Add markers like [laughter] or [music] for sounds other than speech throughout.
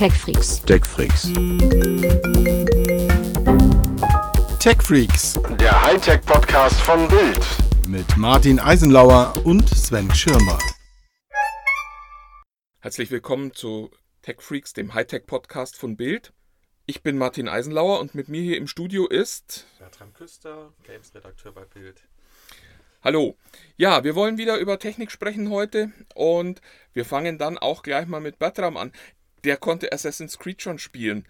TechFreaks. TechFreaks. TechFreaks Der Hightech-Podcast von Bild. mit Martin Eisenlauer und Sven Schirmer. Herzlich willkommen zu TechFreaks, dem Hightech-Podcast von Bild. Ich bin Martin Eisenlauer und mit mir hier im Studio ist. Bertram Küster, Games-Redakteur bei Bild. Hallo. Ja, wir wollen wieder über Technik sprechen heute und wir fangen dann auch gleich mal mit Bertram an. Der konnte Assassin's Creed schon spielen.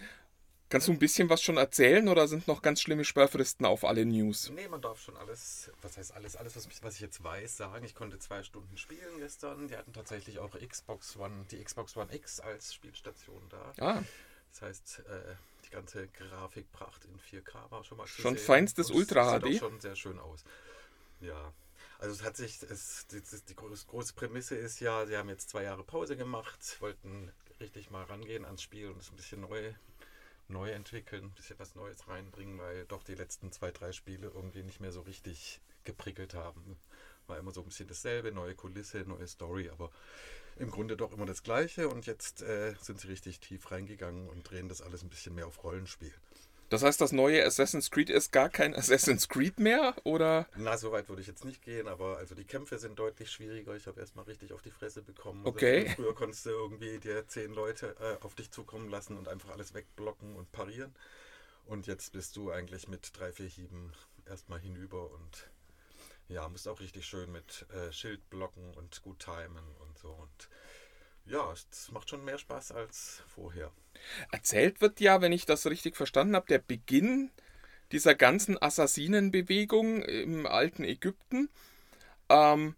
Kannst du ein bisschen was schon erzählen oder sind noch ganz schlimme Sperrfristen auf alle News? Nee, man darf schon alles, was heißt alles, alles, was, was ich jetzt weiß, sagen. Ich konnte zwei Stunden spielen gestern. Die hatten tatsächlich auch Xbox One, die Xbox One X als Spielstation da. Ah, Das heißt, äh, die ganze Grafikpracht in 4K war schon mal zu Schon sehen. feinstes Und Ultra sieht HD? auch schon sehr schön aus. Ja. Also es hat sich, es, die, die, große Prämisse ist ja, sie haben jetzt zwei Jahre Pause gemacht, wollten richtig mal rangehen ans Spiel und es ein bisschen neu, neu entwickeln, ein bisschen was Neues reinbringen, weil doch die letzten zwei, drei Spiele irgendwie nicht mehr so richtig geprickelt haben. War immer so ein bisschen dasselbe, neue Kulisse, neue Story, aber im Grunde doch immer das Gleiche und jetzt äh, sind sie richtig tief reingegangen und drehen das alles ein bisschen mehr auf Rollenspiel. Das heißt, das neue Assassin's Creed ist gar kein [laughs] Assassin's Creed mehr oder? Na, so weit würde ich jetzt nicht gehen, aber also die Kämpfe sind deutlich schwieriger. Ich habe erstmal richtig auf die Fresse bekommen. Also Okay. früher- Früher konntest du irgendwie dir zehn Leute äh, auf dich zukommen lassen und einfach alles wegblocken und parieren. Und jetzt bist du eigentlich mit drei, vier Hieben erstmal hinüber und ja, musst auch richtig schön mit äh, Schild blocken und gut timen und so. Und ja, es macht schon mehr Spaß als vorher. Erzählt wird ja, wenn ich das richtig verstanden habe, der Beginn dieser ganzen Assassinenbewegung im alten Ägypten. Ähm,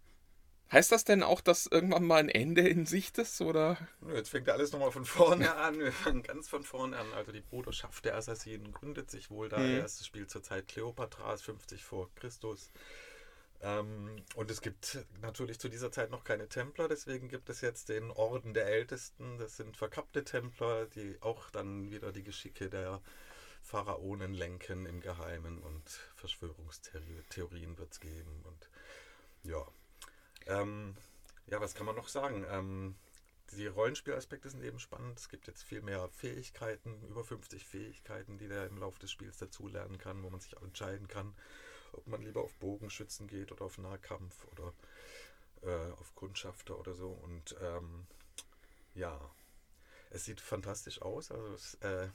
heißt das denn auch, dass irgendwann mal ein Ende in Sicht ist? Oder? Jetzt fängt ja alles nochmal von vorne [laughs] an. Wir fangen ganz von vorne an. Also die Bruderschaft der Assassinen gründet sich wohl da. Mhm. Erstes Spiel zur Zeit Kleopatras, 50 vor Christus. Ähm, und es gibt natürlich zu dieser Zeit noch keine Templer, deswegen gibt es jetzt den Orden der Ältesten. Das sind verkappte Templer, die auch dann wieder die Geschicke der Pharaonen lenken im Geheimen und Verschwörungstheorien wird es geben. Und ja. Ähm, ja, was kann man noch sagen? Ähm, die Rollenspielaspekte sind eben spannend. Es gibt jetzt viel mehr Fähigkeiten, über 50 Fähigkeiten, die der im Laufe des Spiels dazulernen kann, wo man sich auch entscheiden kann, ob man lieber auf Bogenschützen geht oder auf Nahkampf oder äh, auf Kundschafter oder so. Und ähm, ja, es sieht fantastisch aus. Also es, äh,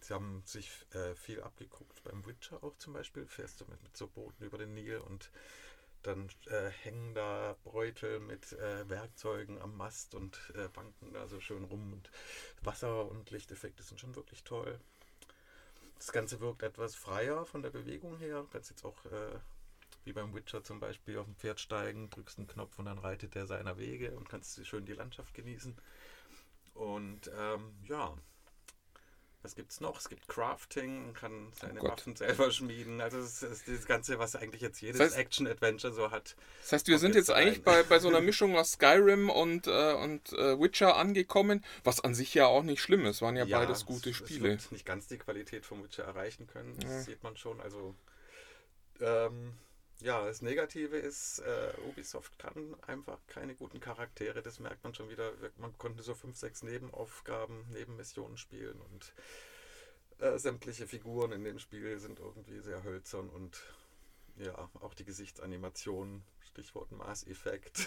sie haben sich äh, viel abgeguckt beim Witcher auch zum Beispiel. Fährst du mit, mit so Booten über den Nil und dann äh, hängen da Beutel mit äh, Werkzeugen am Mast und äh, banken da so schön rum und Wasser- und Lichteffekte sind schon wirklich toll. Das Ganze wirkt etwas freier von der Bewegung her. Du kannst jetzt auch äh, wie beim Witcher zum Beispiel auf dem Pferd steigen, drückst einen Knopf und dann reitet der seiner Wege und kannst schön die Landschaft genießen. Und ähm, ja, was gibt's noch? Es gibt Crafting, man kann seine Gott. Waffen selber schmieden. Also es ist das Ganze, was eigentlich jetzt jedes Das heißt- Action-Adventure so hat. Das heißt, wir sind jetzt jetzt eigentlich bei, bei so einer [laughs] Mischung aus Skyrim und, äh, und äh, Witcher angekommen, was an sich ja auch nicht schlimm ist. Waren ja, beides gute es- Spiele. Es nicht ganz die Qualität vom Witcher erreichen können, das Ja. sieht man schon. Also ähm, ja, das Negative ist, äh, Ubisoft kann einfach keine guten Charaktere, das merkt man schon wieder. Man konnte so fünf, sechs Nebenaufgaben, Nebenmissionen spielen und äh, sämtliche Figuren in dem Spiel sind irgendwie sehr hölzern und ja, auch die Gesichtsanimation, Stichwort Maßeffekt,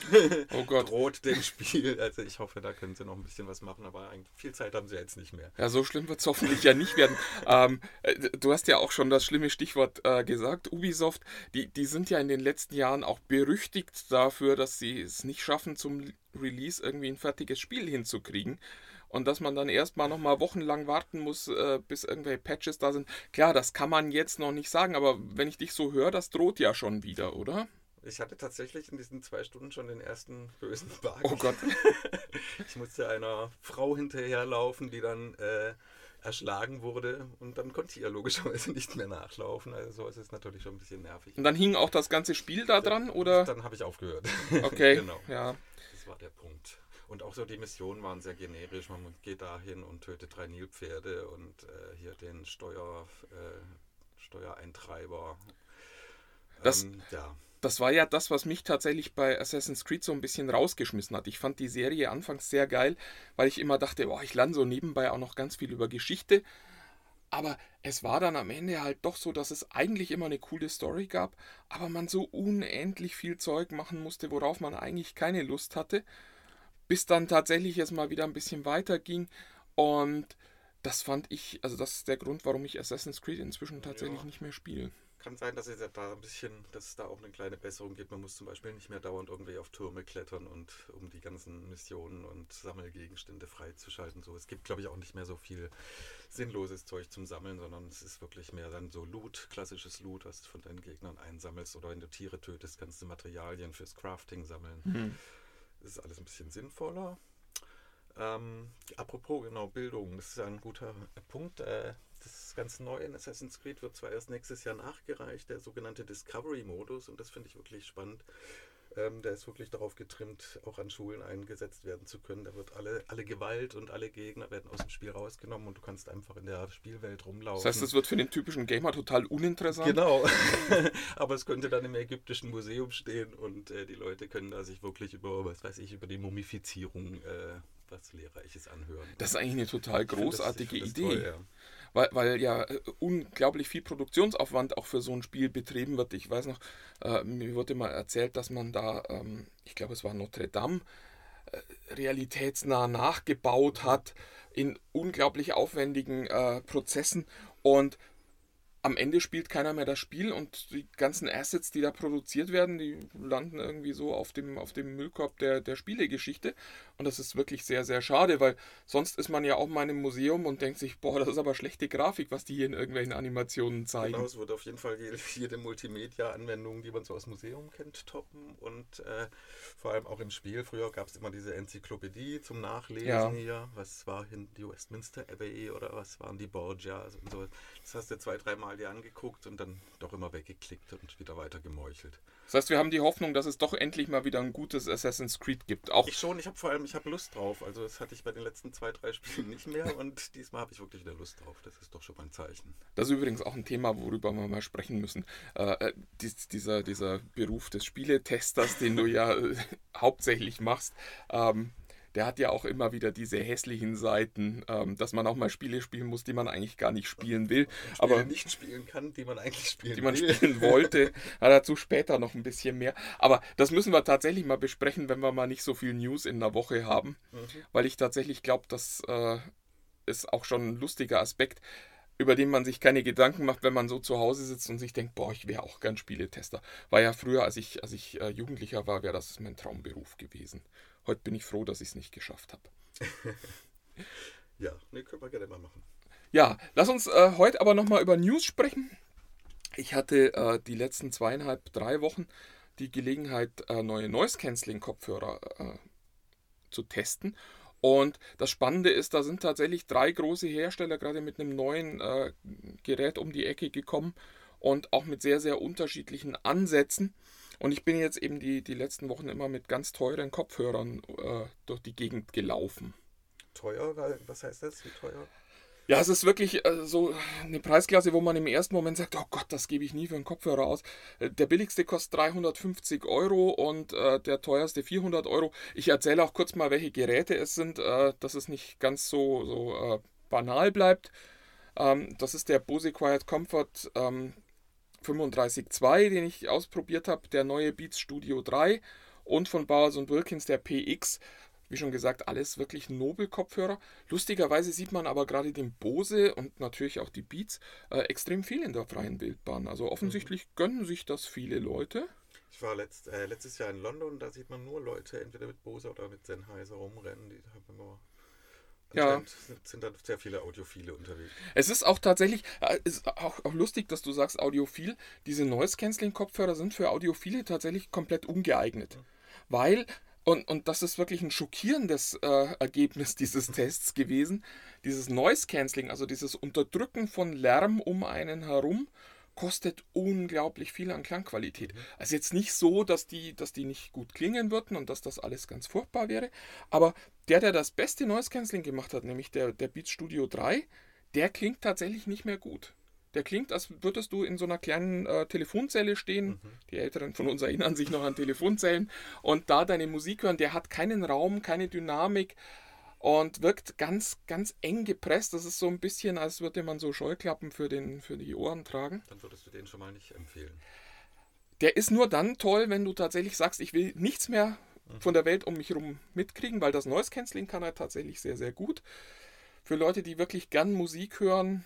Oh Gott. droht dem Spiel. Also ich hoffe, da können sie noch ein bisschen was machen, aber eigentlich viel Zeit haben sie jetzt nicht mehr. Ja, so schlimm wird es hoffentlich ja nicht werden. ähm, äh, du hast ja auch schon das schlimme Stichwort äh, gesagt. Ubisoft, die, die sind ja in den letzten Jahren auch berüchtigt dafür, dass sie es nicht schaffen, zum Release irgendwie ein fertiges Spiel hinzukriegen. Und dass man dann erstmal nochmal wochenlang warten muss, äh, bis irgendwelche Patches da sind. Klar, das kann man jetzt noch nicht sagen, aber wenn ich dich so höre, das droht ja schon wieder, oder? Ich hatte tatsächlich in diesen zwei Stunden schon den ersten bösen [laughs] Bug. Oh Gott. [laughs] Ich musste einer Frau hinterherlaufen, die dann äh, erschlagen wurde und dann konnte ich ihr logischerweise [laughs] nicht mehr nachlaufen. Also so ist es natürlich schon ein bisschen nervig. Und dann hing auch das ganze Spiel da dran, oder? Dann habe ich aufgehört. Okay, genau. ja. Das war der Punkt. Und auch so die Missionen waren sehr generisch. Man geht dahin und tötet drei Nilpferde und äh, hier den Steuer, äh, Steuereintreiber. Das- ähm, ja. Das war ja das, was mich tatsächlich bei Assassin's Creed so ein bisschen rausgeschmissen hat. Ich fand die Serie anfangs sehr geil, weil ich immer dachte, boah, ich lerne so nebenbei auch noch ganz viel über Geschichte. Aber es war dann am Ende halt doch so, dass es eigentlich immer eine coole Story gab, aber man so unendlich viel Zeug machen musste, worauf man eigentlich keine Lust hatte, bis dann tatsächlich es mal wieder ein bisschen weiter ging. Und das fand ich, also das ist der Grund, warum ich Assassin's Creed inzwischen tatsächlich ja. nicht mehr spiele kann sein, dass es da ein bisschen, dass es da auch eine kleine Besserung gibt. Man muss zum Beispiel nicht mehr dauernd irgendwie auf Türme klettern und um die ganzen Missionen und Sammelgegenstände freizuschalten. So, es gibt, glaube ich, auch nicht mehr so viel sinnloses Zeug zum Sammeln, sondern es ist wirklich mehr dann so Loot, klassisches Loot, was du von deinen Gegnern einsammelst oder wenn du Tiere tötest, kannst du Materialien fürs Crafting sammeln. Mhm. Das ist alles ein bisschen sinnvoller. Ähm, apropos genau Bildung, das ist ein guter Punkt. Äh, das ganz neu in Assassin's Creed wird zwar erst nächstes Jahr nachgereicht, der sogenannte Discovery-Modus, und das finde ich wirklich spannend. Ähm, der ist wirklich darauf getrimmt, auch an Schulen eingesetzt werden zu können. Da wird alle, alle Gewalt und alle Gegner werden aus dem Spiel rausgenommen und du kannst einfach in der Spielwelt rumlaufen. Das heißt, es wird für den typischen Gamer total uninteressant. Genau. [laughs] Aber es könnte dann im ägyptischen Museum stehen und äh, die Leute können da sich wirklich über, was weiß ich, über die Mumifizierung äh, was Lehrreiches anhören. Das ist eigentlich eine total großartige das, Idee. Toll, ja weil, weil ja äh, unglaublich viel Produktionsaufwand auch für so ein Spiel betrieben wird. Ich weiß noch, äh, mir wurde mal erzählt, dass man da, ähm, ich glaube es war Notre Dame, äh, realitätsnah nachgebaut hat in unglaublich aufwendigen äh, Prozessen und am Ende spielt keiner mehr das Spiel und die ganzen Assets, die da produziert werden, die landen irgendwie so auf dem, auf dem Müllkorb der, der Spielegeschichte. Und das ist wirklich sehr, sehr schade, weil sonst ist man ja auch mal in einem Museum und denkt sich, boah, das ist aber schlechte Grafik, was die hier in irgendwelchen Animationen zeigen. Genau, es wird auf jeden Fall jede, Multimedia-Anwendung, die man so aus Museum kennt, toppen. Und äh, vor allem auch im Spiel. Früher gab es immer diese Enzyklopädie zum Nachlesen ja. hier. Was war hin die Westminster Abbey oder was waren die Borgias und so. Das hast du zwei, dreimal mal dir angeguckt und dann doch immer weggeklickt und wieder weiter gemeuchelt. Das heißt, wir haben die Hoffnung, dass es doch endlich mal wieder ein gutes Assassin's Creed gibt. Auch ich schon, ich habe vor allem, ich habe Lust drauf. Also das hatte ich bei den letzten zwei, drei Spielen nicht mehr und diesmal habe ich wirklich wieder Lust drauf. Das ist doch schon mal ein Zeichen. Das ist übrigens auch ein Thema, worüber wir mal sprechen müssen. Äh, äh dies, dieser, dieser Beruf des Spieletesters, den du ja äh, [laughs] hauptsächlich machst. Ähm, der hat ja auch immer wieder diese hässlichen Seiten, ähm, dass man auch mal Spiele spielen muss, die man eigentlich gar nicht spielen will. Spiele aber nicht spielen kann, die man eigentlich spielen Die man will. spielen [laughs] wollte. Ja, dazu später noch ein bisschen mehr. Aber das müssen wir tatsächlich mal besprechen, wenn wir mal nicht so viel News in der Woche haben. Mhm. Weil ich tatsächlich glaube, das äh, ist auch schon ein lustiger Aspekt über den man sich keine Gedanken macht, wenn man so zu Hause sitzt und sich denkt, boah, ich wäre auch gern Spieletester. War ja früher, als ich, als ich äh, Jugendlicher war, wäre das mein Traumberuf gewesen. Heute bin ich froh, dass ich es nicht geschafft habe. [laughs] ja, ne, können wir gerne mal machen. Ja, lass uns äh, heute aber nochmal über News sprechen. Ich hatte äh, die letzten zweieinhalb, drei Wochen die Gelegenheit, äh, neue Noise-Canceling-Kopfhörer äh, zu testen. Und das Spannende ist, da sind tatsächlich drei große Hersteller gerade mit einem neuen äh, Gerät um die Ecke gekommen und auch mit sehr, sehr unterschiedlichen Ansätzen. Und ich bin jetzt eben die, die letzten Wochen immer mit ganz teuren Kopfhörern äh, durch die Gegend gelaufen. Teuer? Was heißt das? Wie teuer? Ja, es ist wirklich äh, so eine Preisklasse, wo man im ersten Moment sagt, oh Gott, das gebe ich nie für einen Kopfhörer aus. Äh, der billigste kostet 350 Euro und äh, der teuerste 400 Euro. Ich erzähle auch kurz mal, welche Geräte es sind, äh, dass es nicht ganz so, so äh, banal bleibt. Ähm, das ist der Bose Quiet Comfort ähm, 35.2, den ich ausprobiert habe, der neue Beats Studio 3 und von Bowers Wilkins der PX. Wie schon gesagt, alles wirklich Nobel-Kopfhörer. Lustigerweise sieht man aber gerade den Bose und natürlich auch die Beats äh, extrem viel in der freien Wildbahn. Also offensichtlich mhm. gönnen sich das viele Leute. Ich war letzt, äh, letztes Jahr in London, da sieht man nur Leute entweder mit Bose oder mit Sennheiser rumrennen. Die haben immer ja. Sind, sind da sehr viele Audiophile unterwegs. Es ist auch tatsächlich, äh, ist auch, auch lustig, dass du sagst Audiophil. Diese Noise-Canceling-Kopfhörer sind für Audiophile tatsächlich komplett ungeeignet. Mhm. Weil, und, und das ist wirklich ein schockierendes äh, Ergebnis [laughs] dieses Tests gewesen, dieses Noise-Canceling, also dieses Unterdrücken von Lärm um einen herum, kostet unglaublich viel an Klangqualität. Mhm. Also jetzt nicht so, dass die, dass die nicht gut klingen würden und dass das alles ganz furchtbar wäre, aber der, der das beste Noise Cancelling gemacht hat, nämlich der, der Beats Studio 3, der klingt tatsächlich nicht mehr gut. Der klingt, als würdest du in so einer kleinen äh, Telefonzelle stehen. Mhm. Die Älteren von uns erinnern sich noch an Telefonzellen. Und da deine Musik hören. Der hat keinen Raum, keine Dynamik und wirkt ganz, ganz eng gepresst. Das ist so ein bisschen, als würde man so Scheuklappen für, den, für die Ohren tragen. Dann würdest du den schon mal nicht empfehlen. Der ist nur dann toll, wenn du tatsächlich sagst, ich will nichts mehr von der Welt um mich herum mitkriegen, weil das Noise Cancelling kann er tatsächlich sehr, sehr gut. Für Leute, die wirklich gern Musik hören,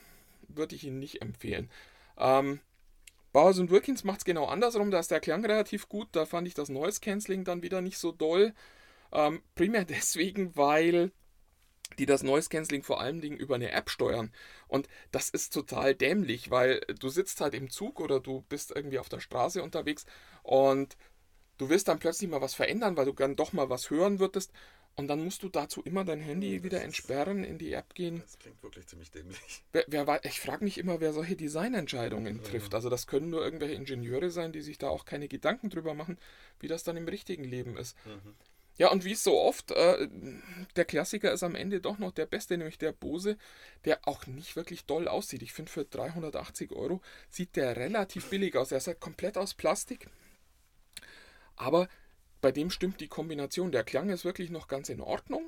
würde ich ihn nicht empfehlen. Ähm, Bowers Wilkins macht es genau andersrum, da ist der Klang relativ gut, da fand ich das Noise Cancelling dann wieder nicht so doll. Ähm, primär [laughs] deswegen, weil die das Noise Cancelling vor allen Dingen über eine App steuern. Und das ist total dämlich, weil du sitzt halt im Zug oder du bist irgendwie auf der Straße unterwegs und du willst dann plötzlich mal was verändern, weil du dann doch mal was hören würdest. Und dann musst du dazu immer dein Handy Das wieder entsperren, in die App gehen. Das klingt wirklich ziemlich dämlich. Wer, wer, ich frage mich immer, wer solche Designentscheidungen trifft. Also das können nur irgendwelche Ingenieure sein, die sich da auch keine Gedanken drüber machen, wie das dann im richtigen Leben ist. Mhm. Ja, und wie so oft, äh, der Klassiker ist am Ende doch noch der beste, nämlich der Bose, der auch nicht wirklich doll aussieht. Ich finde, für 380 Euro sieht der relativ billig aus. Er ist halt komplett aus Plastik. Aber bei dem stimmt die Kombination. Der Klang ist wirklich noch ganz in Ordnung.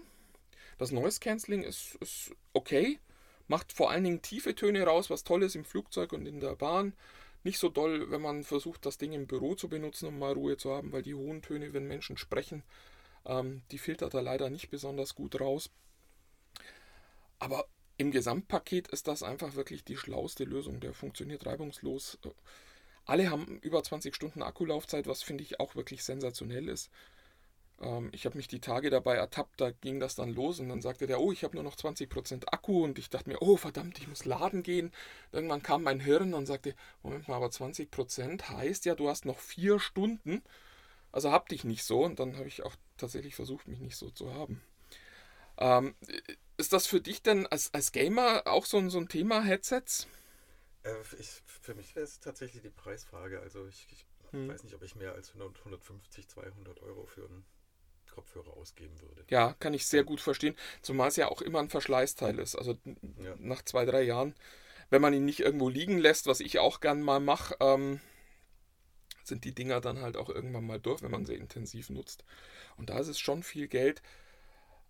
Das Noise Cancelling ist, ist okay. Macht vor allen Dingen tiefe Töne raus, was toll ist im Flugzeug und in der Bahn. Nicht so doll, wenn man versucht, das Ding im Büro zu benutzen, um mal Ruhe zu haben, weil die hohen Töne, wenn Menschen sprechen, ähm, die filtert er leider nicht besonders gut raus. Aber im Gesamtpaket ist das einfach wirklich die schlauste Lösung. Der funktioniert reibungslos. Alle haben über 20 Stunden Akkulaufzeit, was finde ich auch wirklich sensationell ist. Ähm, ich habe mich die Tage dabei ertappt, da ging das dann los und dann sagte der, oh, ich habe nur noch 20% Akku und ich dachte mir, oh verdammt, ich muss laden gehen. Irgendwann kam mein Hirn und sagte, Moment mal, aber 20% heißt ja, du hast noch vier Stunden. Also hab dich nicht so und dann habe ich auch tatsächlich versucht, mich nicht so zu haben. Ähm, ist das für dich denn als, als Gamer auch so ein, so ein Thema, Headsets? Äh, ich, für mich wäre es tatsächlich die Preisfrage. Also ich, ich Hm. weiß nicht, ob ich mehr als 100, 150, 200 Euro für einen Kopfhörer ausgeben würde. Ja, kann ich sehr gut verstehen. Zumal es ja auch immer ein Verschleißteil ist. Also Ja. nach zwei, drei Jahren, wenn man ihn nicht irgendwo liegen lässt, was ich auch gern mal mache, ähm, sind die Dinger dann halt auch irgendwann mal durch, wenn man sie intensiv nutzt. Und da ist es schon viel Geld.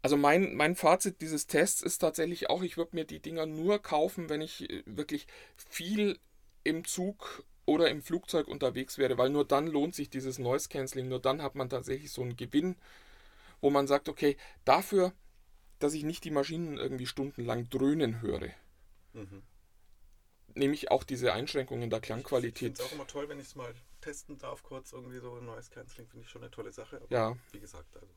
Also mein, mein Fazit dieses Tests ist tatsächlich auch, ich würde mir die Dinger nur kaufen, wenn ich äh, wirklich viel im Zug oder im Flugzeug unterwegs wäre, weil nur dann lohnt sich dieses Noise Cancelling, nur dann hat man tatsächlich so einen Gewinn, wo man sagt, okay, dafür, dass ich nicht die Maschinen irgendwie stundenlang dröhnen höre, Mhm. Nehme ich auch diese Einschränkungen der Ich Klangqualität. finde es auch immer toll, wenn ich es mal testen darf, kurz irgendwie so Noise Cancelling, finde ich schon eine tolle Sache. Aber Ja. wie gesagt, also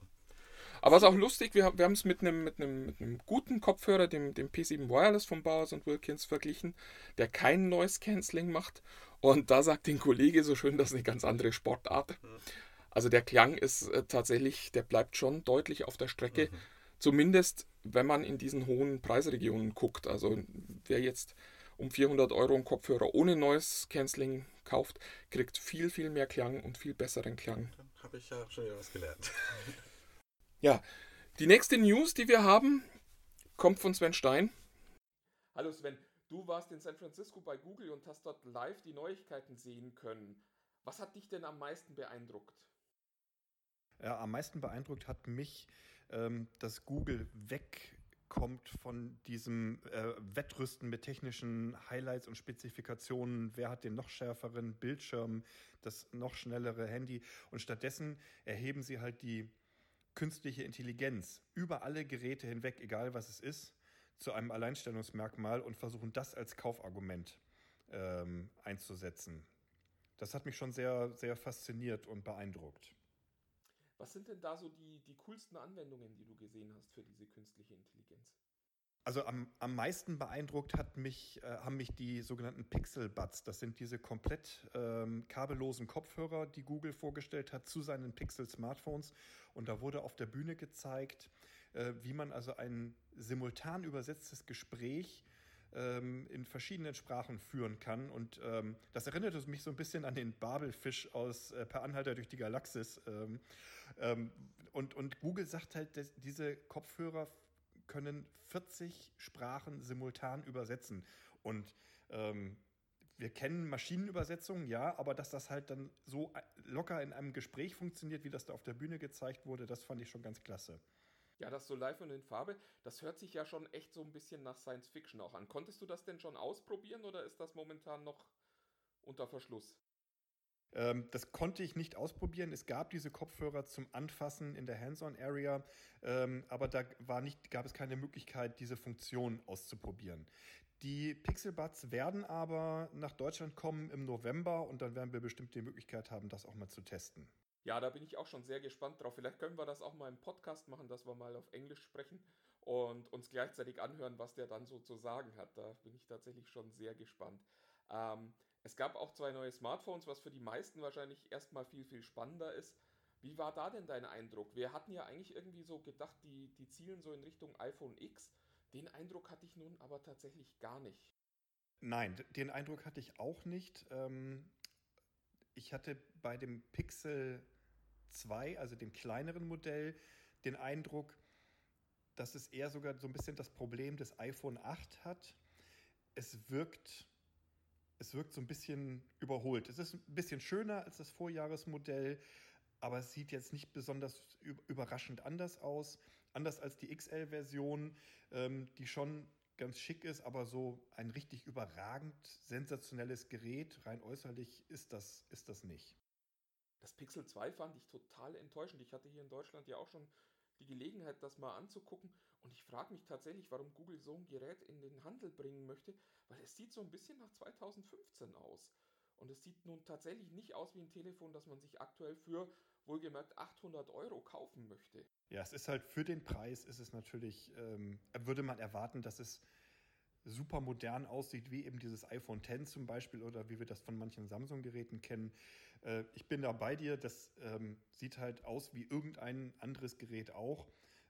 Aber es ist auch lustig, wir, haben- wir haben es mit einem, mit, einem, mit einem guten Kopfhörer, dem, dem P7 Wireless von Bowers und Wilkins verglichen, der kein Noise Cancelling macht. Und da sagt den Kollege so schön, das ist eine ganz andere Sportart. Also der Klang ist äh, tatsächlich, der bleibt schon deutlich auf der Strecke. Mhm. Zumindest, wenn man in diesen hohen Preisregionen guckt. Also wer jetzt um 400 Euro einen Kopfhörer ohne Noise Cancelling kauft, kriegt viel, viel mehr Klang und viel besseren Klang. dann habe ich ja schon wieder was gelernt. Ja, die nächste News, die wir haben, kommt von Sven Stein. Hallo Sven, du warst in San Francisco bei Google und hast dort live die Neuigkeiten sehen können. Was hat dich denn am meisten beeindruckt? Ja, am meisten beeindruckt hat mich, ähm, dass Google wegkommt von diesem äh, Wettrüsten mit technischen Highlights und Spezifikationen. Wer hat den noch schärferen Bildschirm, das noch schnellere Handy? Und stattdessen erheben sie halt die künstliche Intelligenz über alle Geräte hinweg, egal was es ist, zu einem Alleinstellungsmerkmal und versuchen das als Kaufargument ähm, einzusetzen. Das hat mich schon sehr, sehr fasziniert und beeindruckt. Was sind denn da so die, die coolsten Anwendungen, die du gesehen hast für diese künstliche Intelligenz? Also am, am meisten beeindruckt hat mich, äh, haben mich die sogenannten Pixel Buds. Das sind diese komplett ähm, kabellosen Kopfhörer, die Google vorgestellt hat zu seinen Pixel Smartphones. Und da wurde auf der Bühne gezeigt, äh, wie man also ein simultan übersetztes Gespräch ähm, in verschiedenen Sprachen führen kann. Und ähm, das erinnerte mich so ein bisschen an den Babelfisch aus äh, Per Anhalter durch die Galaxis. Ähm, ähm, und, und Google sagt halt, dass diese Kopfhörer können 40 Sprachen simultan übersetzen. Und ähm, wir kennen Maschinenübersetzungen, ja, aber dass das halt dann so locker in einem Gespräch funktioniert, wie das da auf der Bühne gezeigt wurde, das fand ich schon ganz klasse. Ja, das so live und in Farbe, das hört sich ja schon echt so ein bisschen nach Science Fiction auch an. Konntest du das denn schon ausprobieren oder ist das momentan noch unter Verschluss? Ähm, das konnte ich nicht ausprobieren. Es gab diese Kopfhörer zum Anfassen in der Hands-on-Area, ähm, aber da war nicht, gab es keine Möglichkeit, diese Funktion auszuprobieren. Die Pixelbuds werden aber nach Deutschland kommen im November und dann werden wir bestimmt die Möglichkeit haben, das auch mal zu testen. Ja, da bin ich auch schon sehr gespannt drauf. Vielleicht können wir das auch mal im Podcast machen, dass wir mal auf Englisch sprechen und uns gleichzeitig anhören, was der dann so zu sagen hat. Da bin ich tatsächlich schon sehr gespannt. Ähm, es gab auch zwei neue Smartphones, was für die meisten wahrscheinlich erstmal viel, viel spannender ist. Wie war da denn dein Eindruck? Wir hatten ja eigentlich irgendwie so gedacht, die, die zielen so in Richtung iPhone X. Den Eindruck hatte ich nun aber tatsächlich gar nicht. Nein, den Eindruck hatte ich auch nicht. Ähm, ich hatte bei dem Pixel 2, also dem kleineren Modell, den Eindruck, dass es eher sogar so ein bisschen das Problem des iPhone 8 hat. Es wirkt, es wirkt so ein bisschen überholt. Es ist ein bisschen schöner als das Vorjahresmodell, aber es sieht jetzt nicht besonders überraschend anders aus. Anders als die XL-Version, ähm, die schon ganz schick ist, aber so ein richtig überragend sensationelles Gerät, rein äußerlich, ist das, ist das nicht. Das Pixel 2 fand ich total enttäuschend. Ich hatte hier in Deutschland ja auch schon die Gelegenheit, das mal anzugucken. Und ich frage mich tatsächlich, warum Google so ein Gerät in den Handel bringen möchte, weil es sieht so ein bisschen nach 2015 aus. Und es sieht nun tatsächlich nicht aus wie ein Telefon, das man sich aktuell für wohlgemerkt 800 Euro kaufen möchte. Ja, es ist halt für den Preis, ist es natürlich, ähm, würde man erwarten, dass es super modern aussieht, wie eben dieses iPhone X zum Beispiel oder wie wir das von manchen Samsung-Geräten kennen. Äh, ich bin da bei dir, das ähm, sieht halt aus wie irgendein anderes Gerät auch.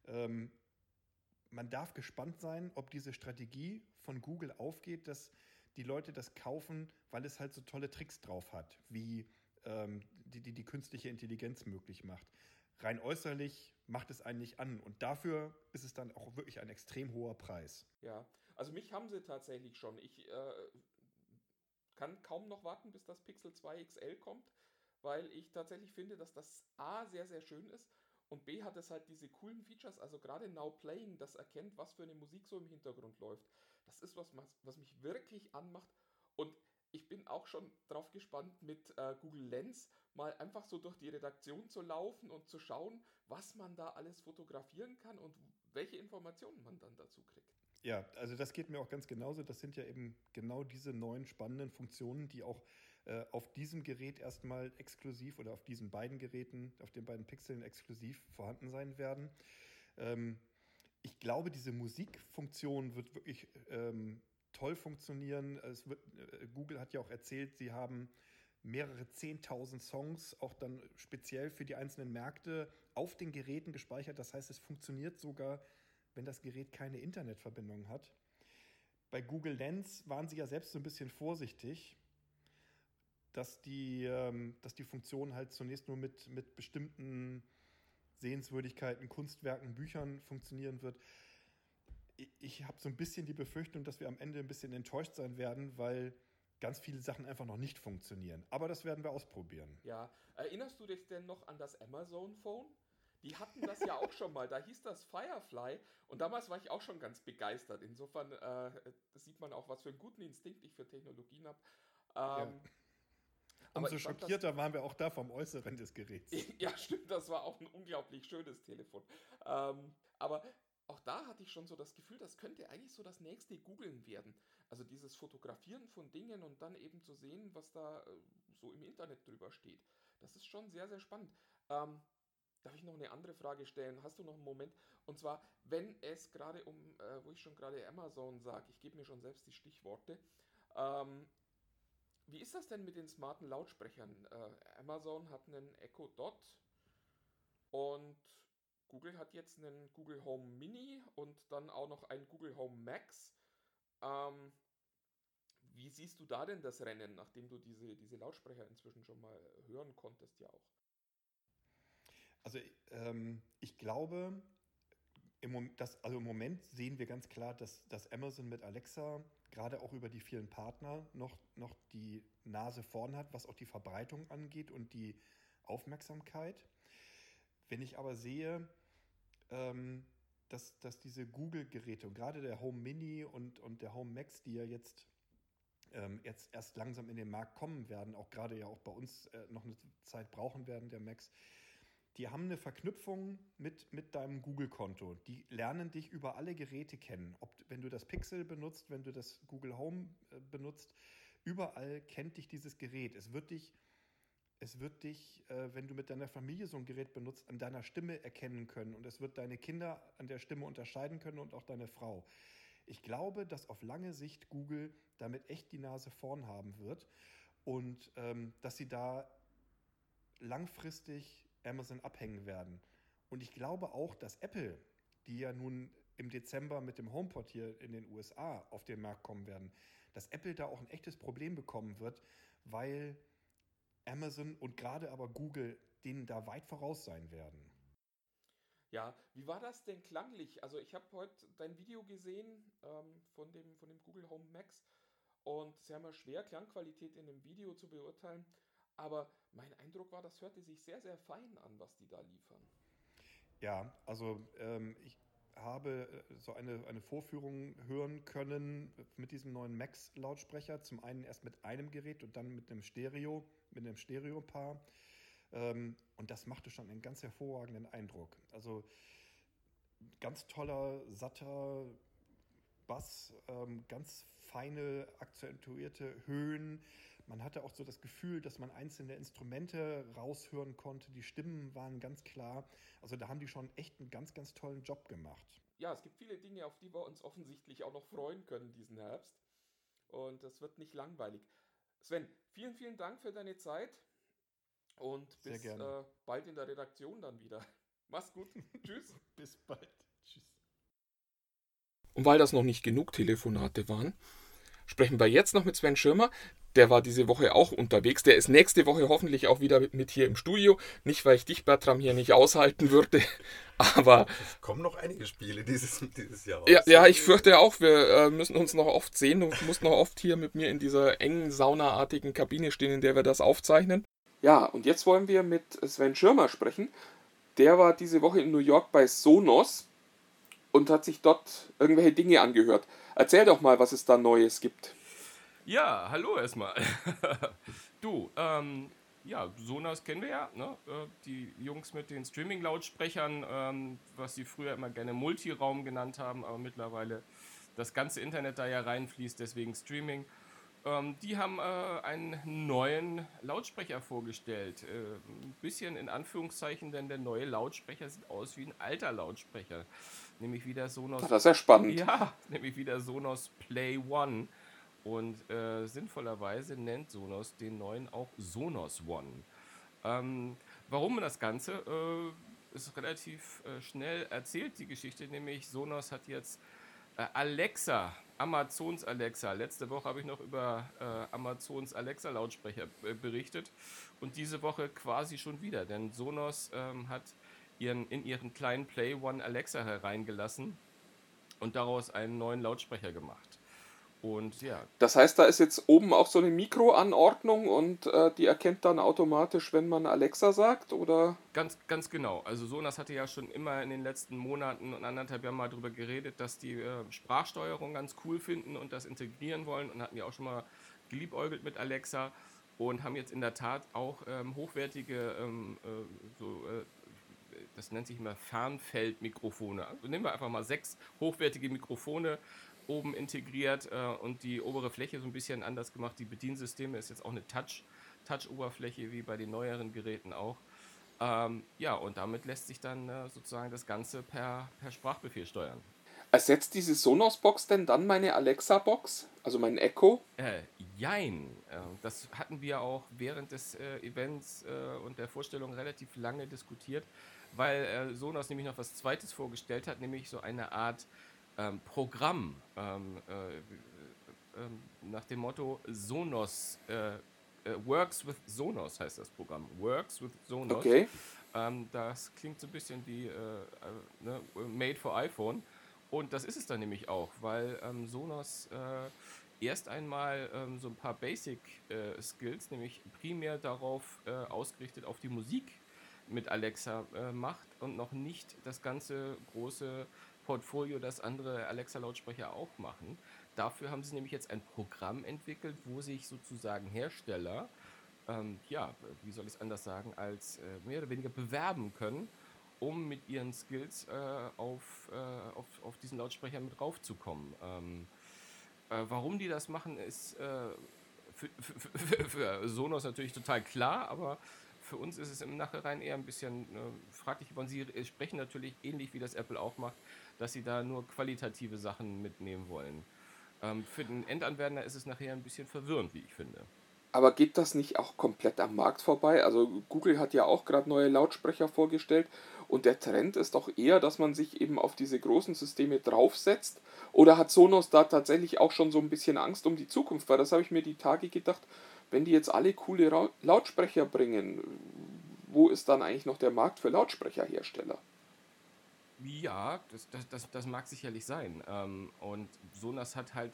Ähm, man darf gespannt sein, ob diese Strategie von Google aufgeht, dass die Leute das kaufen, weil es halt so tolle Tricks drauf hat, wie ähm, die, die die künstliche Intelligenz möglich macht. Rein äußerlich macht es einen nicht an. Und dafür ist es dann auch wirklich ein extrem hoher Preis. Ja, also mich haben sie tatsächlich schon. Ich äh, kann kaum noch warten, bis das Pixel 2 XL kommt, weil ich tatsächlich finde, dass das A sehr, sehr schön ist und B hat es halt diese coolen Features, also gerade Now Playing, das erkennt, was für eine Musik so im Hintergrund läuft. Das ist was, was mich wirklich anmacht und ich bin auch schon drauf gespannt, mit äh, Google Lens mal einfach so durch die Redaktion zu laufen und zu schauen, was man da alles fotografieren kann und welche Informationen man dann dazu kriegt. Ja, also das geht mir auch ganz genauso. Das sind ja eben genau diese neuen spannenden Funktionen, die auch äh, auf diesem Gerät erstmal exklusiv oder auf diesen beiden Geräten, auf den beiden Pixeln exklusiv vorhanden sein werden. Ähm, ich glaube, diese Musikfunktion wird wirklich ähm, toll funktionieren. Wird, äh, Google hat ja auch erzählt, sie haben mehrere Zehntausend Songs auch dann speziell für die einzelnen Märkte auf den Geräten gespeichert. Das heißt, es funktioniert sogar, wenn das Gerät keine Internetverbindung hat. Bei Google Lens waren sie ja selbst so ein bisschen vorsichtig, dass die, ähm, dass die Funktion halt zunächst nur mit, mit bestimmten Sehenswürdigkeiten, Kunstwerken, Büchern funktionieren wird ich habe so ein bisschen die Befürchtung, dass wir am Ende ein bisschen enttäuscht sein werden, weil ganz viele Sachen einfach noch nicht funktionieren. Aber das werden wir ausprobieren. Ja, erinnerst du dich denn noch an das Amazon Phone? Die hatten das ja auch schon mal. Da hieß das Firefly und damals war ich auch schon ganz begeistert. Insofern äh, sieht man auch, was für einen guten Instinkt ich für Technologien habe. Ähm, ja. Umso schockierter das, waren wir auch da vom Äußeren des Geräts. [laughs] Ja, stimmt, das war auch ein unglaublich schönes Telefon. Ähm, aber auch da hatte ich schon so das Gefühl, das könnte eigentlich so das nächste Googeln werden. Also dieses Fotografieren von Dingen und dann eben zu sehen, was da äh, so im Internet drüber steht. Das ist schon sehr, sehr spannend. Ähm, darf ich noch eine andere Frage stellen? Hast du noch einen Moment? Und zwar, wenn es gerade um, äh, wo ich schon gerade Amazon sage, ich gebe mir schon selbst die Stichworte. Ähm, wie ist das denn mit den smarten Lautsprechern? Äh, Amazon hat einen Echo Dot und Google hat jetzt einen Google Home Mini und dann auch noch einen Google Home Max. Ähm, wie siehst du da denn das Rennen, nachdem du diese, diese Lautsprecher inzwischen schon mal hören konntest, ja auch? Also ähm, ich glaube, im, das, also im Moment sehen wir ganz klar, dass, dass Amazon mit Alexa gerade auch über die vielen Partner noch, noch die Nase vorn hat, was auch die Verbreitung angeht und die Aufmerksamkeit. Wenn ich aber sehe, ähm, dass, dass diese Google-Geräte und gerade der Home Mini und, und der Home Max, die ja jetzt, ähm, jetzt erst langsam in den Markt kommen werden, auch gerade ja auch bei uns äh, noch eine Zeit brauchen werden, der Max, die haben eine Verknüpfung mit, mit deinem Google-Konto. Die lernen dich über alle Geräte kennen. Ob, wenn du das Pixel benutzt, wenn du das Google Home äh, benutzt, überall kennt dich dieses Gerät. Es wird dich, es wird dich, äh, wenn du mit deiner Familie so ein Gerät benutzt, an deiner Stimme erkennen können. Und es wird deine Kinder an der Stimme unterscheiden können und auch deine Frau. Ich glaube, dass auf lange Sicht Google damit echt die Nase vorn haben wird und ähm, dass sie da langfristig Amazon abhängen werden. Und ich glaube auch, dass Apple, die ja nun im Dezember mit dem HomePod hier in den USA auf den Markt kommen werden, dass Apple da auch ein echtes Problem bekommen wird, weil Amazon und gerade aber Google denen da weit voraus sein werden. Ja, wie war das denn klanglich? Also ich habe heute dein Video gesehen ähm, von, dem, von dem Google Home Max und es ist ja immer schwer, Klangqualität in einem Video zu beurteilen. Aber mein Eindruck war, das hörte sich sehr, sehr fein an, was die da liefern. Ja, also ähm, ich habe äh, so eine, eine Vorführung hören können mit diesem neuen Max-Lautsprecher. Zum einen erst mit einem Gerät und dann mit einem Stereo, mit einem Stereopaar. Ähm, und das machte schon einen ganz hervorragenden Eindruck. Also ganz toller, satter Bass, ähm, ganz feine, akzentuierte Höhen. Man hatte auch so das Gefühl, dass man einzelne Instrumente raushören konnte. Die Stimmen waren ganz klar. Also da haben die schon echt einen ganz, ganz tollen Job gemacht. Ja, es gibt viele Dinge, auf die wir uns offensichtlich auch noch freuen können diesen Herbst. Und das wird nicht langweilig. Sven, vielen, vielen Dank für deine Zeit. Und bis äh, bald in der Redaktion dann wieder. [laughs] Mach's gut. [laughs] Tschüss. bis bald. Tschüss. Und weil das noch nicht genug Telefonate waren, sprechen wir jetzt noch mit Sven Schirmer. Der war diese Woche auch unterwegs. Der ist nächste Woche hoffentlich auch wieder mit hier im Studio. Nicht, weil ich dich, Bertram, hier nicht aushalten würde, [laughs] aber. Es kommen noch einige Spiele dieses, dieses Jahr raus. Ja, ja, ich fürchte auch, wir äh, müssen uns noch oft sehen. Du musst noch oft hier mit mir in dieser engen, saunaartigen Kabine stehen, in der wir das aufzeichnen. Ja, und jetzt wollen wir mit Sven Schirmer sprechen. Der war diese Woche in New York bei Sonos und hat sich dort irgendwelche Dinge angehört. Erzähl doch mal, was es da Neues gibt. Ja, hallo erstmal. [laughs] du, ähm, ja, Sonos kennen wir ja, ne? Äh, die Jungs mit den Streaming-Lautsprechern, ähm, was sie früher immer gerne Multiraum genannt haben, aber mittlerweile das ganze Internet da ja reinfließt, deswegen Streaming. Ähm, die haben äh, einen neuen Lautsprecher vorgestellt. Äh, ein bisschen in Anführungszeichen, denn der neue Lautsprecher sieht aus wie ein alter Lautsprecher. Nämlich wie der Sonos. Das ist ja spannend. [laughs] Ja, nämlich wie der Sonos Play One. Und äh, sinnvollerweise nennt Sonos den neuen auch Sonos One. Ähm, warum das Ganze? Äh, ist relativ äh, schnell erzählt, die Geschichte, nämlich Sonos hat jetzt äh, Alexa, Amazons Alexa. Letzte Woche habe ich noch über äh, Amazons Alexa-Lautsprecher äh, berichtet und diese Woche quasi schon wieder, denn Sonos ähm, hat ihren, in ihren kleinen Play One Alexa hereingelassen und daraus einen neuen Lautsprecher gemacht. Und ja. Das heißt, da ist jetzt oben auch so eine Mikroanordnung und äh, die erkennt dann automatisch, wenn man Alexa sagt, oder? Ganz, ganz genau. Also Sonas hatte ja schon immer in den letzten Monaten und anderthalb Jahren mal darüber geredet, dass die äh, Sprachsteuerung ganz cool finden und das integrieren wollen und hatten ja auch schon mal geliebäugelt mit Alexa und haben jetzt in der Tat auch ähm, hochwertige, ähm, äh, so, äh, das nennt sich immer Fernfeldmikrofone. Also nehmen wir einfach mal sechs hochwertige Mikrofone oben integriert äh, und die obere Fläche so ein bisschen anders gemacht. Die Bediensysteme ist jetzt auch eine Touch, Touch-Oberfläche wie bei den neueren Geräten auch. Ähm, ja, und damit lässt sich dann äh, sozusagen das Ganze per, per Sprachbefehl steuern. Ersetzt diese Sonos-Box denn dann meine Alexa-Box, also mein Echo? Äh, jein. Äh, das hatten wir auch während des äh, Events äh, und der Vorstellung relativ lange diskutiert, weil äh, Sonos nämlich noch was Zweites vorgestellt hat, nämlich so eine Art ähm, Programm ähm, äh, äh, nach dem Motto Sonos, äh, äh, Works with Sonos heißt das Programm. Works with Sonos. Okay. Ähm, das klingt so ein bisschen wie äh, äh, ne, Made for iPhone. Und das ist es dann nämlich auch, weil ähm, Sonos erst einmal ähm, so ein paar Basic-Skills, äh, nämlich primär darauf ausgerichtet auf die Musik mit Alexa macht und noch nicht das ganze große Portfolio, das andere Alexa-Lautsprecher auch machen. Dafür haben sie nämlich jetzt ein Programm entwickelt, wo sich sozusagen Hersteller, ähm, ja, wie soll ich es anders sagen, als äh, mehr oder weniger bewerben können, um mit ihren Skills äh, auf, äh, auf, auf diesen Lautsprecher mit raufzukommen. Ähm, äh, warum die das machen, ist äh, für, für, für, für Sonos natürlich total klar, aber für uns ist es im Nachhinein eher ein bisschen äh, fraglich. Und sie sprechen natürlich ähnlich wie das Apple auch macht, dass sie da nur qualitative Sachen mitnehmen wollen. Ähm, für den Endanwender ist es nachher ein bisschen verwirrend, wie ich finde. Aber geht das nicht auch komplett am Markt vorbei? Also Google hat ja auch gerade neue Lautsprecher vorgestellt und der Trend ist doch eher, dass man sich eben auf diese großen Systeme draufsetzt. Oder hat Sonos da tatsächlich auch schon so ein bisschen Angst um die Zukunft? Weil das habe ich mir die Tage gedacht, wenn die jetzt alle coole Lautsprecher bringen, wo ist dann eigentlich noch der Markt für Lautsprecherhersteller? Ja, das, das, das, das mag sicherlich sein. Ähm, und Sonos hat halt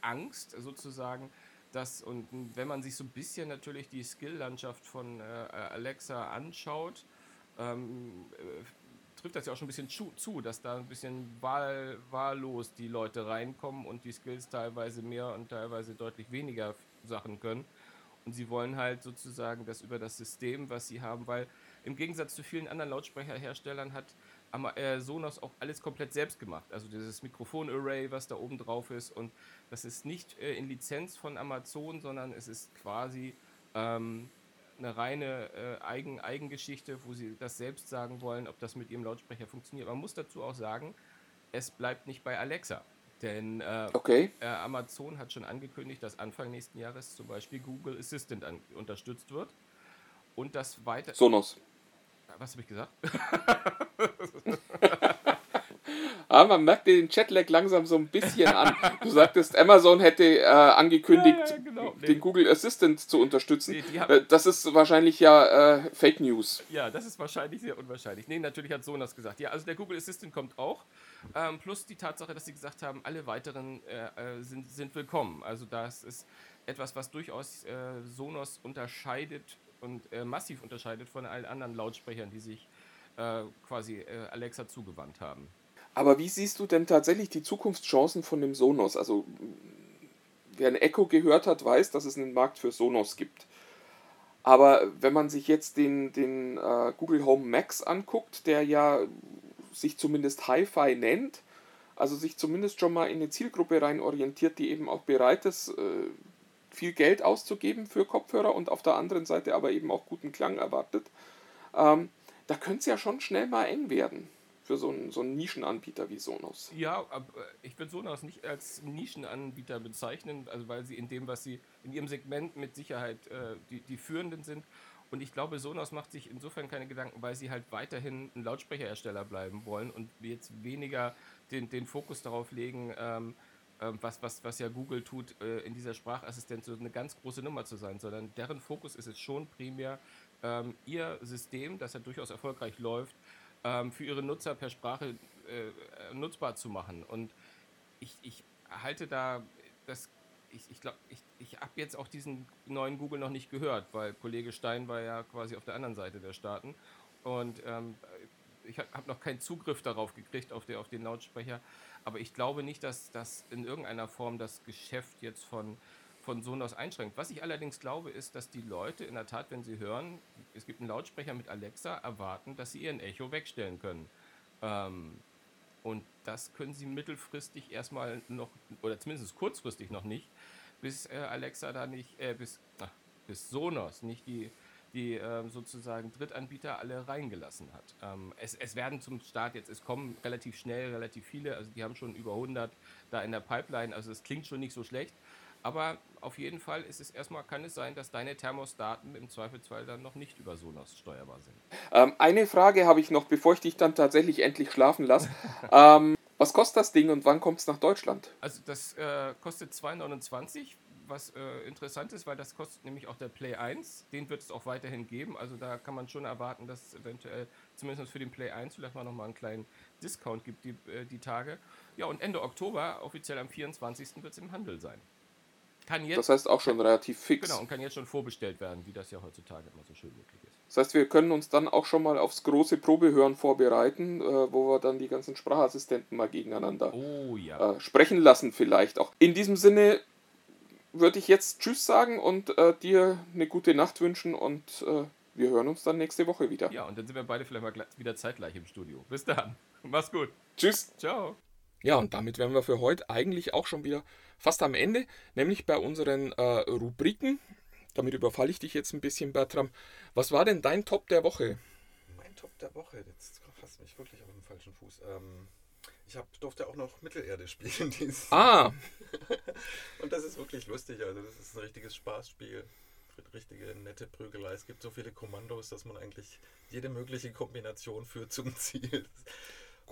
Angst sozusagen, dass, und wenn man sich so ein bisschen natürlich die Skill-Landschaft von äh, Alexa anschaut, ähm, äh, trifft das ja auch schon ein bisschen zu, dass da ein bisschen wahl, wahllos die Leute reinkommen und die Skills teilweise mehr und teilweise deutlich weniger Sachen können. Und sie wollen halt sozusagen das über das System, was sie haben, weil im Gegensatz zu vielen anderen Lautsprecherherstellern hat äh, Sonos auch alles komplett selbst gemacht. Also dieses Mikrofon-Array, was da oben drauf ist. Und das ist nicht äh, in Lizenz von Amazon, sondern es ist quasi ähm, eine reine äh, Eigen Eigengeschichte, wo sie das selbst sagen wollen, ob das mit ihrem Lautsprecher funktioniert. Man muss dazu auch sagen, es bleibt nicht bei Alexa. Denn äh, okay. äh, Amazon hat schon angekündigt, dass Anfang nächsten Jahres zum Beispiel Google Assistant an, unterstützt wird. Und das weiter. Sonos. Was habe ich gesagt? [laughs] ah, man merkt den Chatlag langsam so ein bisschen an. Du sagtest, Amazon hätte äh, angekündigt, ja, ja, genau. den Google Assistant zu unterstützen. Nee, haben, äh, das ist wahrscheinlich ja äh, Fake News. Ja, das ist wahrscheinlich sehr unwahrscheinlich. Nee, natürlich hat Sonos gesagt. Ja, also der Google Assistant kommt auch. Ähm, plus die Tatsache, dass sie gesagt haben, alle weiteren äh, äh, sind, sind willkommen. Also das ist etwas, was durchaus äh, Sonos unterscheidet und massiv unterscheidet von allen anderen Lautsprechern, die sich quasi Alexa zugewandt haben. Aber wie siehst du denn tatsächlich die Zukunftschancen von dem Sonos? Also, wer ein Echo gehört hat, weiß, dass es einen Markt für Sonos gibt. Aber wenn man sich jetzt den, den äh, Google Home Max anguckt, der ja sich zumindest Hi-Fi nennt, also sich zumindest schon mal in eine Zielgruppe rein orientiert, die eben auch bereit ist, äh, viel Geld auszugeben für Kopfhörer und auf der anderen Seite aber eben auch guten Klang erwartet, ähm, da könnte es ja schon schnell mal eng werden für so einen, so einen Nischenanbieter wie Sonos. Ja, aber ich würde Sonos nicht als Nischenanbieter bezeichnen, also weil sie in dem, was sie in ihrem Segment mit Sicherheit äh, die, die führenden sind. Und ich glaube, Sonos macht sich insofern keine Gedanken, weil sie halt weiterhin ein Lautsprecherhersteller bleiben wollen und jetzt weniger den, den Fokus darauf legen, ähm, äh, was, was, was ja Google tut, äh, in dieser Sprachassistenz so eine ganz große Nummer zu sein, sondern deren Fokus ist es schon primär, ähm, ihr System, das ja durchaus erfolgreich läuft, ähm, für ihre Nutzer per Sprache äh, nutzbar zu machen. Und ich, ich halte da das, ich, ich glaube, ich, ich habe jetzt auch diesen neuen Google noch nicht gehört, weil Kollege Stein war ja quasi auf der anderen Seite der Staaten. Und ähm, ich habe noch keinen Zugriff darauf gekriegt, auf, der, auf den Lautsprecher. Aber ich glaube nicht, dass das in irgendeiner Form das Geschäft jetzt von von Sonos einschränkt. Was ich allerdings glaube, ist, dass die Leute in der Tat, wenn sie hören, es gibt einen Lautsprecher mit Alexa, erwarten, dass sie ihren Echo wegstellen können. Ähm, und das können sie mittelfristig erstmal noch, oder zumindest kurzfristig noch nicht, bis äh, Alexa da nicht, äh, bis, ach, bis Sonos nicht die, die äh, sozusagen Drittanbieter alle reingelassen hat. Ähm, es, es werden zum Start jetzt, es kommen relativ schnell relativ viele, also die haben schon über 100 da in der Pipeline, also es klingt schon nicht so schlecht. Aber auf jeden Fall ist es erstmal, kann es sein, dass deine Thermostaten im Zweifelsfall dann noch nicht über Sonos steuerbar sind. Ähm, eine Frage habe ich noch, bevor ich dich dann tatsächlich endlich schlafen lasse. [laughs] ähm, was kostet das Ding und wann kommt es nach Deutschland? Also das äh, kostet 2,29, was äh, interessant ist, weil das kostet nämlich auch der Play 1. Den wird es auch weiterhin geben. Also da kann man schon erwarten, dass es eventuell zumindest für den Play 1 vielleicht mal nochmal einen kleinen Discount gibt, die, äh, die Tage. Ja, und Ende Oktober, offiziell am 24. wird es im Handel sein. Kann jetzt, Das heißt auch schon relativ fix. genau, und kann jetzt schon vorbestellt werden, wie das ja heutzutage immer so schön möglich ist. Das heißt, wir können uns dann auch schon mal aufs große Probehören vorbereiten, äh, wo wir dann die ganzen Sprachassistenten mal gegeneinander Oh ja. äh, sprechen lassen vielleicht auch. In diesem Sinne würde ich jetzt Tschüss sagen und äh, dir eine gute Nacht wünschen und äh, wir hören uns dann nächste Woche wieder. Ja, und dann sind wir beide vielleicht mal wieder zeitgleich im Studio. Bis dann. [laughs] Mach's gut. Tschüss. Ciao. Ja, und damit wären wir für heute eigentlich auch schon wieder fast am Ende, nämlich bei unseren äh, Rubriken. Damit überfalle ich dich jetzt ein bisschen, Bertram. Was war denn dein Top der Woche? Mein Top der Woche, jetzt fasst mich wirklich auf den falschen Fuß. Ähm, ich hab, durfte auch noch Mittelerde spielen [laughs] dieses Ah, [laughs] Und das ist wirklich lustig. Also das ist ein richtiges Spaßspiel. Richtige nette Prügelei. Es gibt so viele Kommandos, dass man eigentlich jede mögliche Kombination führt zum [laughs] Ziel.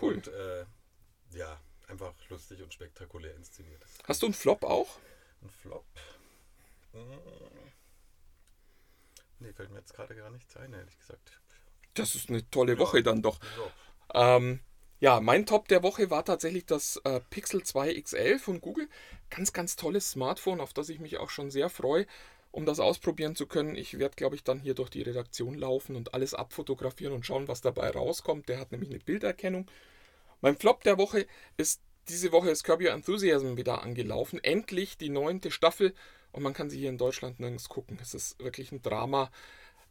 Cool. Und äh, ja, einfach lustig und spektakulär inszeniert. hast du einen Flop auch? Ein Flop. Hm. Nee, fällt mir jetzt gerade gar nichts ein, ehrlich gesagt. Das ist eine tolle Woche dann doch. So. Ähm, ja, mein Top der Woche war tatsächlich das äh, Pixel 2 XL von Google. Ganz, ganz tolles Smartphone, auf das ich mich auch schon sehr freue, um das ausprobieren zu können. Ich werde, glaube ich, dann hier durch die Redaktion laufen und alles abfotografieren und schauen, was dabei rauskommt. Der hat nämlich eine Bilderkennung. Mein Flop der Woche ist, diese Woche ist Curb Your Enthusiasm wieder angelaufen. Endlich die neunte Staffel und man kann sie hier in Deutschland nirgends gucken. Es ist wirklich ein Drama.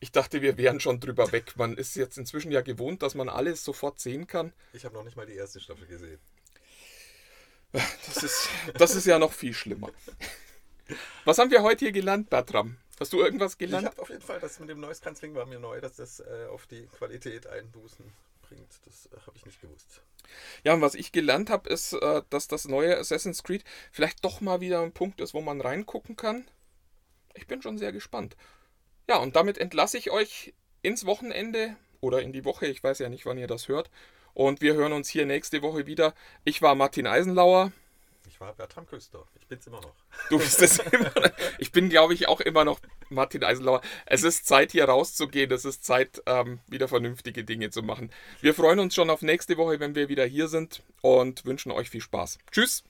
Ich dachte, wir wären schon drüber weg. Man ist jetzt inzwischen ja gewohnt, dass man alles sofort sehen kann. Ich habe noch nicht mal die erste Staffel gesehen. Das ist, das ist ja noch viel schlimmer. Was haben wir heute hier gelernt, Bertram? Hast du irgendwas Ich gelernt? habe auf jeden Fall, das mit dem Noise Cancelling war mir neu, dass das äh, auf die Qualität Einbußen bringt. Das äh, habe ich nicht gewusst. Ja, und was ich gelernt habe, ist, äh, dass das neue Assassin's Creed vielleicht doch mal wieder ein Punkt ist, wo man reingucken kann. Ich bin schon sehr gespannt. Ja, und damit entlasse ich euch ins Wochenende oder in die Woche. Ich weiß ja nicht, wann ihr das hört. Und wir hören uns hier nächste Woche wieder. Ich war Martin Eisenlauer. Ich war Bertram Küster. Ich bin's immer noch. Du bist es [laughs] immer noch. Ich bin, glaube ich, auch immer noch Martin Eisenlauer. Es ist Zeit, hier rauszugehen. Es ist Zeit, ähm, wieder vernünftige Dinge zu machen. Wir freuen uns schon auf nächste Woche, wenn wir wieder hier sind und wünschen euch viel Spaß. Tschüss.